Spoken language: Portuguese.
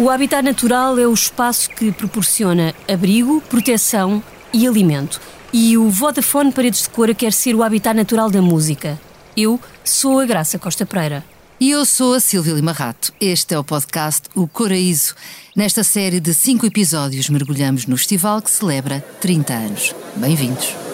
O habitat natural é o espaço que proporciona abrigo, proteção e alimento. E o Vodafone Paredes de Cora quer ser o habitat natural da música. Eu sou a Graça Costa Pereira. E eu sou a Silvia Lima Rato. Este é o podcast O Coraíso. Nesta série de cinco episódios mergulhamos no festival que celebra 30 anos. Bem-vindos.